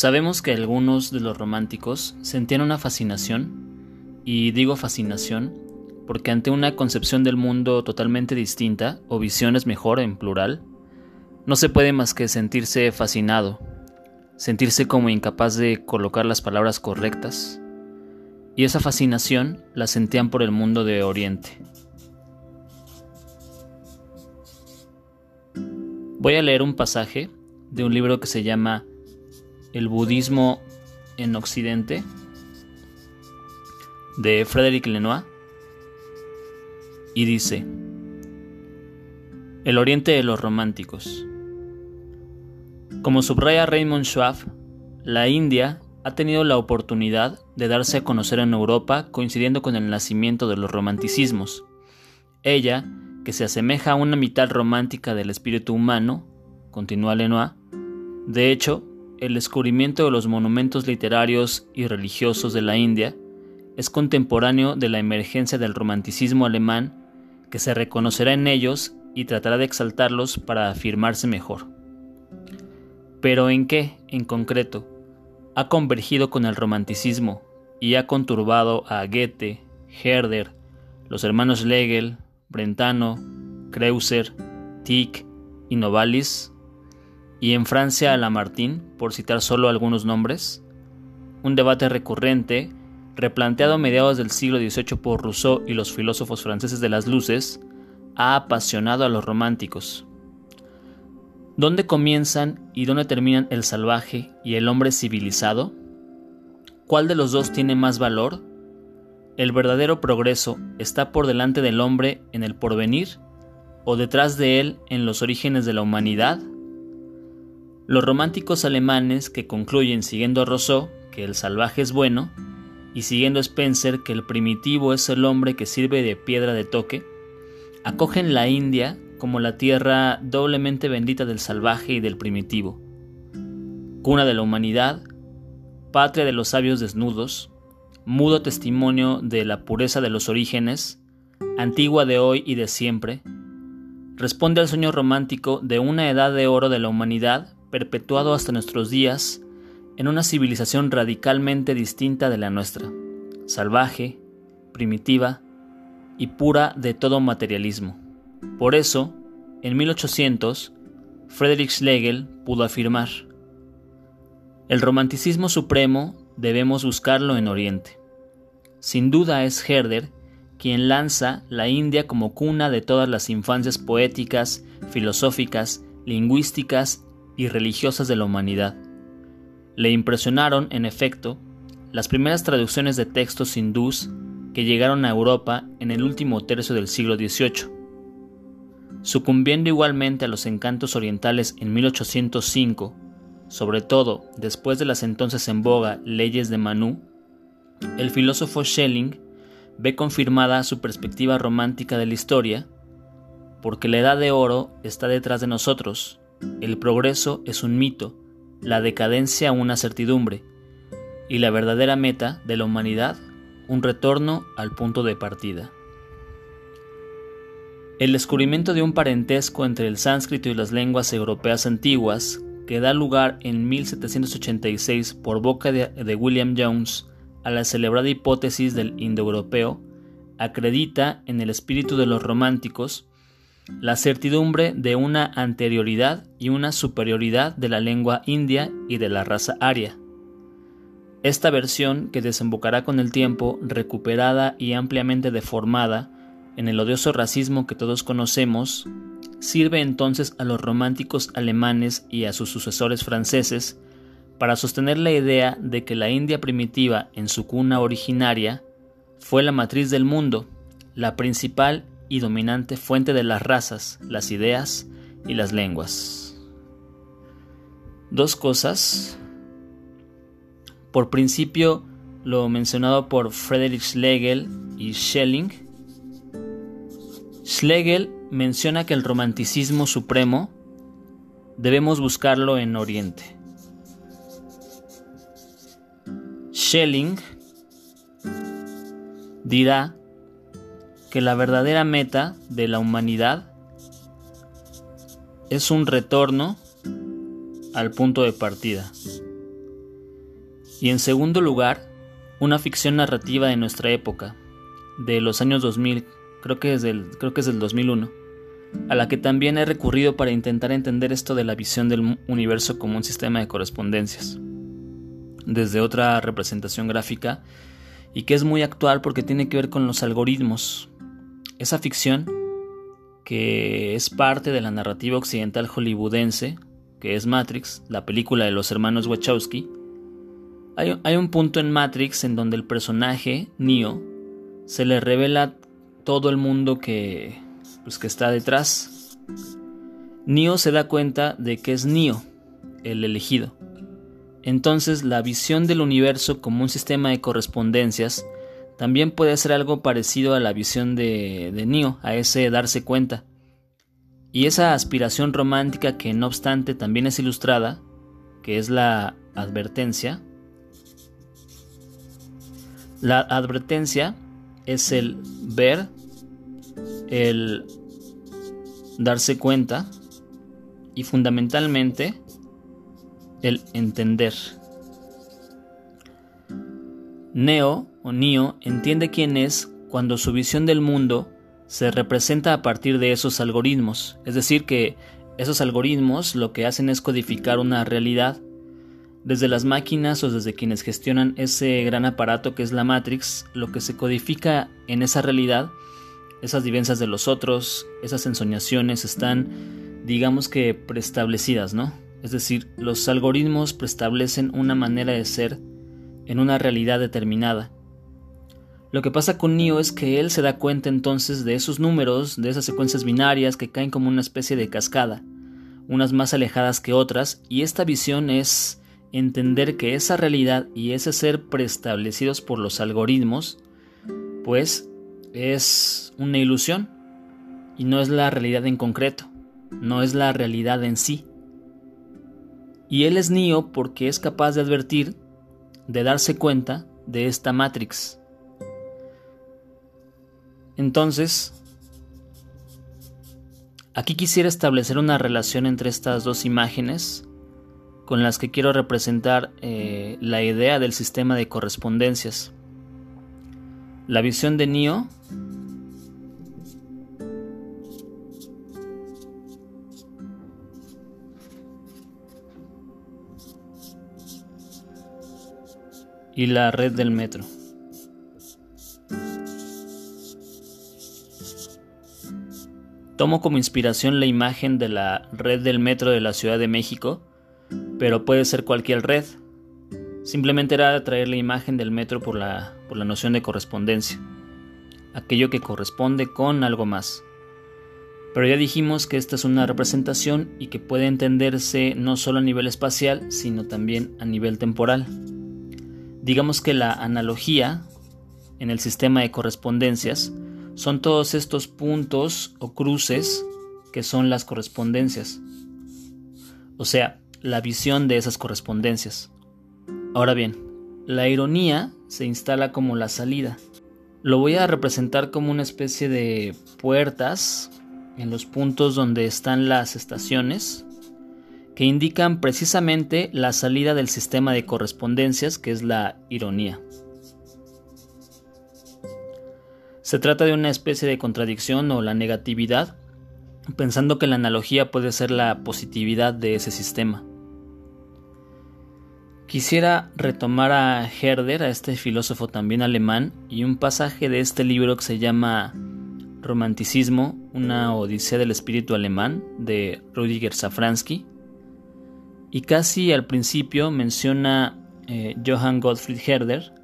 Sabemos que algunos de los románticos sentían una fascinación, y digo fascinación porque ante una concepción del mundo totalmente distinta, o visiones mejor en plural, no se puede más que sentirse fascinado, sentirse como incapaz de colocar las palabras correctas, y esa fascinación la sentían por el mundo de Oriente. Voy a leer un pasaje de un libro que se llama El budismo en Occidente de Frédéric Lenoir y dice El Oriente de los Románticos. Como subraya Raymond Schwab, la India ha tenido la oportunidad de darse a conocer en Europa coincidiendo con el nacimiento de los romanticismos. Ella que se asemeja a una mitad romántica del espíritu humano, continúa Lenoir, de hecho, el descubrimiento de los monumentos literarios y religiosos de la India es contemporáneo de la emergencia del romanticismo alemán que se reconocerá en ellos y tratará de exaltarlos para afirmarse mejor. Pero ¿en qué, en concreto, ha convergido con el romanticismo y ha conturbado a Goethe, Herder, los hermanos Legel, Brentano, Kreuser, Tieck y Novalis, y en Francia a Lamartine, por citar solo algunos nombres, un debate recurrente, replanteado a mediados del siglo XVIII por Rousseau y los filósofos franceses de las luces, ha apasionado a los románticos. ¿Dónde comienzan y dónde terminan el salvaje y el hombre civilizado? ¿Cuál de los dos tiene más valor? ¿El verdadero progreso está por delante del hombre en el porvenir o detrás de él en los orígenes de la humanidad? Los románticos alemanes que concluyen siguiendo a Rousseau que el salvaje es bueno y siguiendo a Spencer que el primitivo es el hombre que sirve de piedra de toque, acogen la India como la tierra doblemente bendita del salvaje y del primitivo, cuna de la humanidad, patria de los sabios desnudos, mudo testimonio de la pureza de los orígenes, antigua de hoy y de siempre, responde al sueño romántico de una edad de oro de la humanidad perpetuado hasta nuestros días en una civilización radicalmente distinta de la nuestra, salvaje, primitiva y pura de todo materialismo. Por eso, en 1800, Friedrich Schlegel pudo afirmar, el romanticismo supremo debemos buscarlo en Oriente. Sin duda es Herder quien lanza la India como cuna de todas las infancias poéticas, filosóficas, lingüísticas y religiosas de la humanidad. Le impresionaron, en efecto, las primeras traducciones de textos hindús que llegaron a Europa en el último tercio del siglo XVIII. Sucumbiendo igualmente a los encantos orientales en 1805, sobre todo después de las entonces en boga leyes de Manu, el filósofo Schelling ve confirmada su perspectiva romántica de la historia, porque la edad de oro está detrás de nosotros, el progreso es un mito, la decadencia una certidumbre, y la verdadera meta de la humanidad un retorno al punto de partida. El descubrimiento de un parentesco entre el sánscrito y las lenguas europeas antiguas que da lugar en 1786 por boca de, William Jones a la celebrada hipótesis del indoeuropeo, acredita en el espíritu de los románticos la certidumbre de una anterioridad y una superioridad de la lengua india y de la raza aria. Esta versión, que desembocará con el tiempo recuperada y ampliamente deformada en el odioso racismo que todos conocemos, sirve entonces a los románticos alemanes y a sus sucesores franceses para sostener la idea de que la India primitiva en su cuna originaria fue la matriz del mundo, la principal y dominante fuente de las razas, las ideas y las lenguas. Dos cosas. Por principio, lo mencionado por Friedrich Schlegel y Schelling. Schlegel menciona que el romanticismo supremo debemos buscarlo en Oriente. Schelling dirá que la verdadera meta de la humanidad es un retorno al punto de partida. Y en segundo lugar, una ficción narrativa de nuestra época, de los años 2000, creo que es del, creo que es del 2001, a la que también he recurrido para intentar entender esto de la visión del universo como un sistema de correspondencias, desde otra representación gráfica, y que es muy actual porque tiene que ver con los algoritmos. Esa ficción, que es parte de la narrativa occidental hollywoodense, que es Matrix, la película de los hermanos Wachowski, hay, un punto en Matrix en donde el personaje, Neo, se le revela todo el mundo que, pues, que está detrás. Neo se da cuenta de que es Neo, el elegido. Entonces la visión del universo como un sistema de correspondencias también puede ser algo parecido a la visión de, de Neo, a ese darse cuenta. Y esa aspiración romántica que no obstante también es ilustrada, que es la advertencia, la advertencia es el ver, el darse cuenta y fundamentalmente el entender. Neo o Neo entiende quién es cuando su visión del mundo se representa a partir de esos algoritmos, es decir, que esos algoritmos lo que hacen es codificar una realidad desde las máquinas o desde quienes gestionan ese gran aparato que es la Matrix, lo que se codifica en esa realidad, esas vivencias de los otros, esas ensoñaciones están, digamos que, preestablecidas, ¿no? Es decir, los algoritmos preestablecen una manera de ser en una realidad determinada. Lo que pasa con Neo es que él se da cuenta entonces de esos números, de esas secuencias binarias que caen como una especie de cascada, unas más alejadas que otras, y esta visión es entender que esa realidad y ese ser preestablecidos por los algoritmos, pues es una ilusión y no es la realidad en concreto, no es la realidad en sí. Y él es Neo porque es capaz de advertir, de darse cuenta de esta Matrix. Entonces, aquí quisiera establecer una relación entre estas dos imágenes con las que quiero representar eh, la idea del sistema de correspondencias. La visión de Neo y la red del metro. Tomo como inspiración la imagen de la red del metro de la Ciudad de México pero puede ser cualquier red. Simplemente era traer la imagen del metro por la, por la noción de correspondencia, aquello que corresponde con algo más. Pero ya dijimos que esta es una representación y que puede entenderse no solo a nivel espacial, sino también a nivel temporal. Digamos que la analogía en el sistema de correspondencias son todos estos puntos o cruces que son las correspondencias. O sea, la visión de esas correspondencias. Ahora bien, la ironía se instala como la salida. Lo voy a representar como una especie de puertas en los puntos donde están las estaciones que indican precisamente la salida del sistema de correspondencias que es la ironía. Se trata de una especie de contradicción o la negatividad, pensando que la analogía puede ser la positividad de ese sistema. Quisiera retomar a Herder, a este filósofo también alemán, y un pasaje de este libro que se llama Romanticismo, una odisea del espíritu alemán, de Rudiger Safransky. Y casi al principio menciona eh, Johann Gottfried Herder,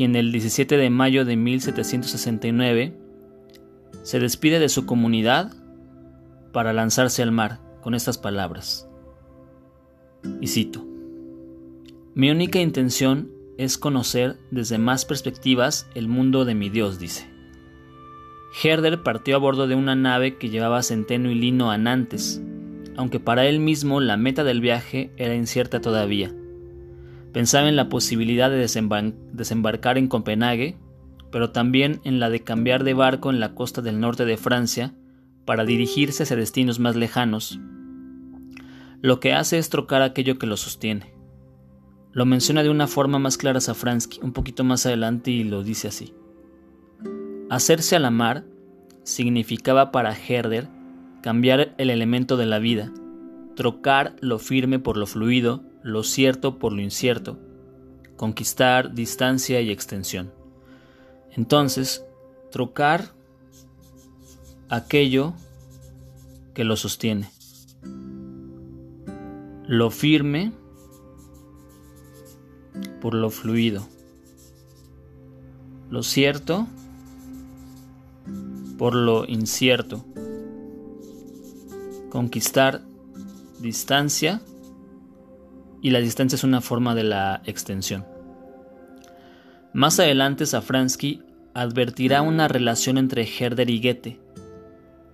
quien el 17 de mayo de 1769 se despide de su comunidad para lanzarse al mar con estas palabras. Y cito. Mi única intención es conocer desde más perspectivas el mundo de mi Dios, dice. Herder partió a bordo de una nave que llevaba centeno y lino a Nantes, aunque para él mismo la meta del viaje era incierta todavía. Pensaba en la posibilidad de desembarcar en Copenhague, pero también en la de cambiar de barco en la costa del norte de Francia para dirigirse hacia destinos más lejanos. Lo que hace es trocar aquello que lo sostiene Lo menciona de una forma más clara Safransky, un poquito más adelante, y lo dice así. Hacerse a la mar significaba para Herder cambiar el elemento de la vida, trocar lo firme por lo fluido, lo cierto por lo incierto, conquistar distancia y extensión. Entonces, trocar aquello que lo sostiene. Lo firme por lo fluido. Lo cierto por lo incierto. Conquistar distancia y la distancia es una forma de la extensión. Más adelante Safransky advertirá una relación entre Herder y Goethe.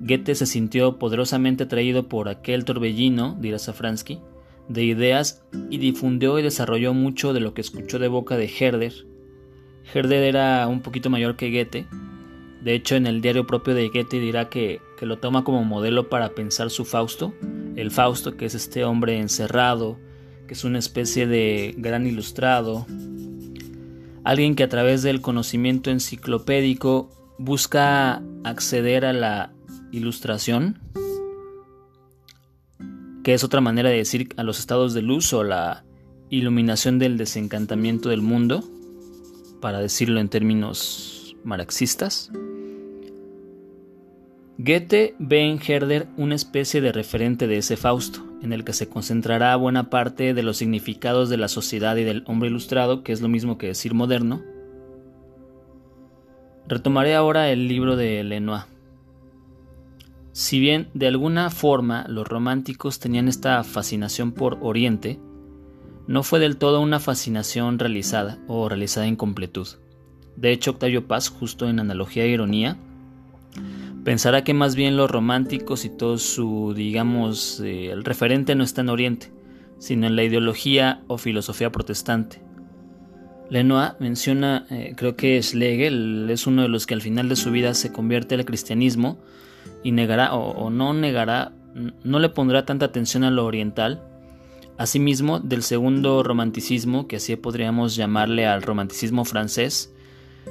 Goethe se sintió poderosamente atraído por aquel torbellino, dirá Safransky, de ideas y difundió y desarrolló mucho de lo que escuchó de boca de Herder. Herder era un poquito mayor que Goethe. De hecho, en el diario propio de Goethe dirá que, que lo toma como modelo para pensar su Fausto. El Fausto, que es este hombre encerrado, que es una especie de gran ilustrado, alguien que a través del conocimiento enciclopédico busca acceder a la ilustración, que es otra manera de decir a los estados de luz o la iluminación del desencantamiento del mundo, para decirlo en términos marxistas. Goethe ve en Herder una especie de referente de ese Fausto, en el que se concentrará buena parte de los significados de la sociedad y del hombre ilustrado, que es lo mismo que decir moderno. Retomaré ahora el libro de Lenoir. Si bien de alguna forma los románticos tenían esta fascinación por Oriente, no fue del todo una fascinación realizada o realizada en completud. De hecho, Octavio Paz, justo en analogía e ironía, pensará que más bien los románticos y todo su, digamos, eh, el referente no está en Oriente, sino en la ideología o filosofía protestante. Lenoir menciona, eh, creo que Schlegel es uno de los que al final de su vida se convierte al cristianismo y negará o, no negará, no le pondrá tanta atención a lo oriental. Asimismo, del segundo romanticismo, que así podríamos llamarle al romanticismo francés,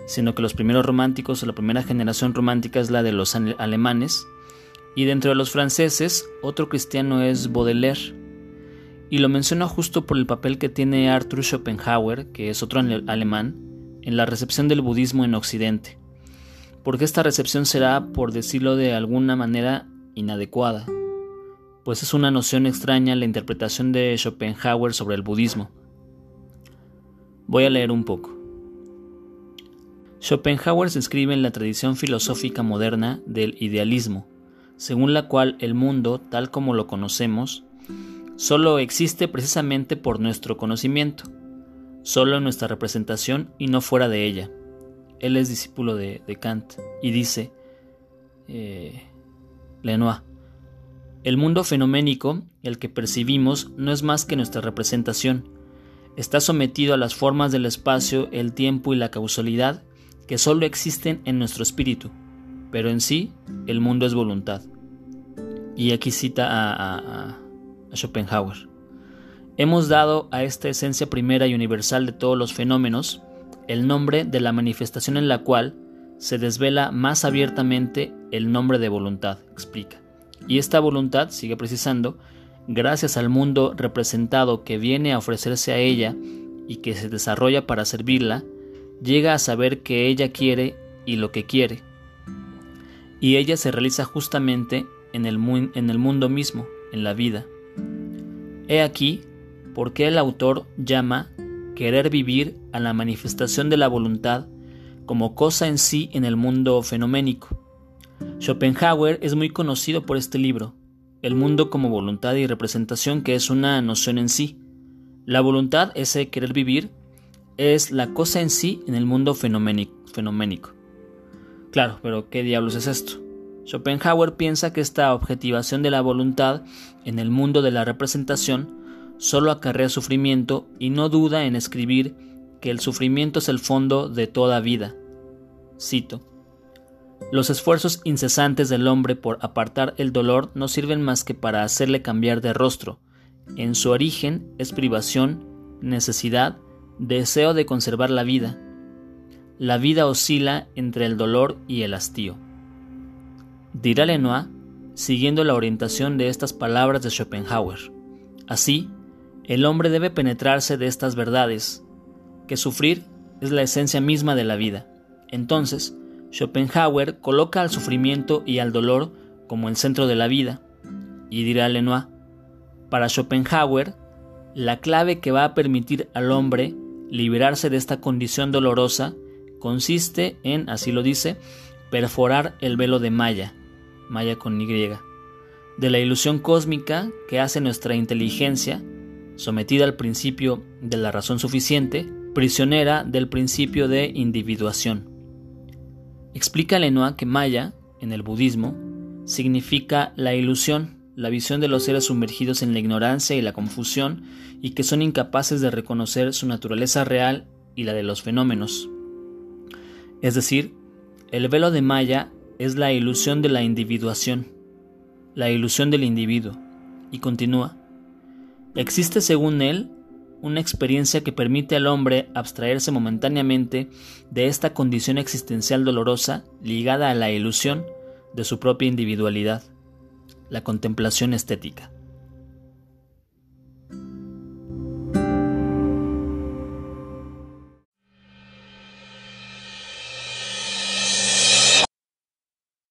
sino que los primeros románticos o la primera generación romántica es la de los alemanes, y dentro de los franceses otro cristiano es Baudelaire. Y lo menciono justo por el papel que tiene Arthur Schopenhauer, que es otro alemán, en la recepción del budismo en Occidente. Porque esta recepción será, por decirlo de alguna manera, inadecuada, pues es una noción extraña la interpretación de Schopenhauer sobre el budismo. Voy a leer un poco. Schopenhauer se inscribe en la tradición filosófica moderna del idealismo, según la cual el mundo, tal como lo conocemos, solo existe precisamente por nuestro conocimiento, solo en nuestra representación y no fuera de ella. Él es discípulo de, Kant y dice, eh, Lenoir, el mundo fenoménico, el que percibimos, no es más que nuestra representación. Está sometido a las formas del espacio, el tiempo y la causalidad que solo existen en nuestro espíritu, pero en sí el mundo es voluntad. Y aquí cita a, Schopenhauer. Hemos dado a esta esencia primera y universal de todos los fenómenos el nombre de la manifestación en la cual se desvela más abiertamente el nombre de voluntad, explica. Y esta voluntad, sigue precisando, gracias al mundo representado que viene a ofrecerse a ella y que se desarrolla para servirla, llega a saber que ella quiere y lo que quiere. Y ella se realiza justamente en el, mundo mismo, en la vida. He aquí por qué el autor llama querer vivir a la manifestación de la voluntad como cosa en sí en el mundo fenoménico. Schopenhauer es muy conocido por este libro, El mundo como voluntad y representación, que es una noción en sí. La voluntad, ese querer vivir, es la cosa en sí en el mundo fenoménico. Claro, pero ¿qué diablos es esto? Schopenhauer piensa que esta objetivación de la voluntad en el mundo de la representación solo acarrea sufrimiento y no duda en escribir que el sufrimiento es el fondo de toda vida. Cito. Los esfuerzos incesantes del hombre por apartar el dolor no sirven más que para hacerle cambiar de rostro. En su origen es privación necesidad, deseo de conservar la vida. La vida oscila entre el dolor y el hastío. Dirá Lenoir, siguiendo la orientación de estas palabras de Schopenhauer. Así, el hombre debe penetrarse de estas verdades, que sufrir es la esencia misma de la vida. Entonces, Schopenhauer coloca al sufrimiento y al dolor como el centro de la vida, y dirá Lenoir, para Schopenhauer, la clave que va a permitir al hombre liberarse de esta condición dolorosa consiste en, así lo dice, perforar el velo de Maya, Maya con Y, de la ilusión cósmica que hace nuestra inteligencia, sometida al principio de la razón suficiente, prisionera del principio de individuación. Explica Lenoir que Maya, en el budismo, significa la ilusión, la visión de los seres sumergidos en la ignorancia y la confusión y que son incapaces de reconocer su naturaleza real y la de los fenómenos. Es decir, el velo de Maya es la ilusión de la individuación, la ilusión del individuo, y continúa. Existe según él una experiencia que permite al hombre abstraerse momentáneamente de esta condición existencial dolorosa ligada a la ilusión de su propia individualidad la contemplación estética.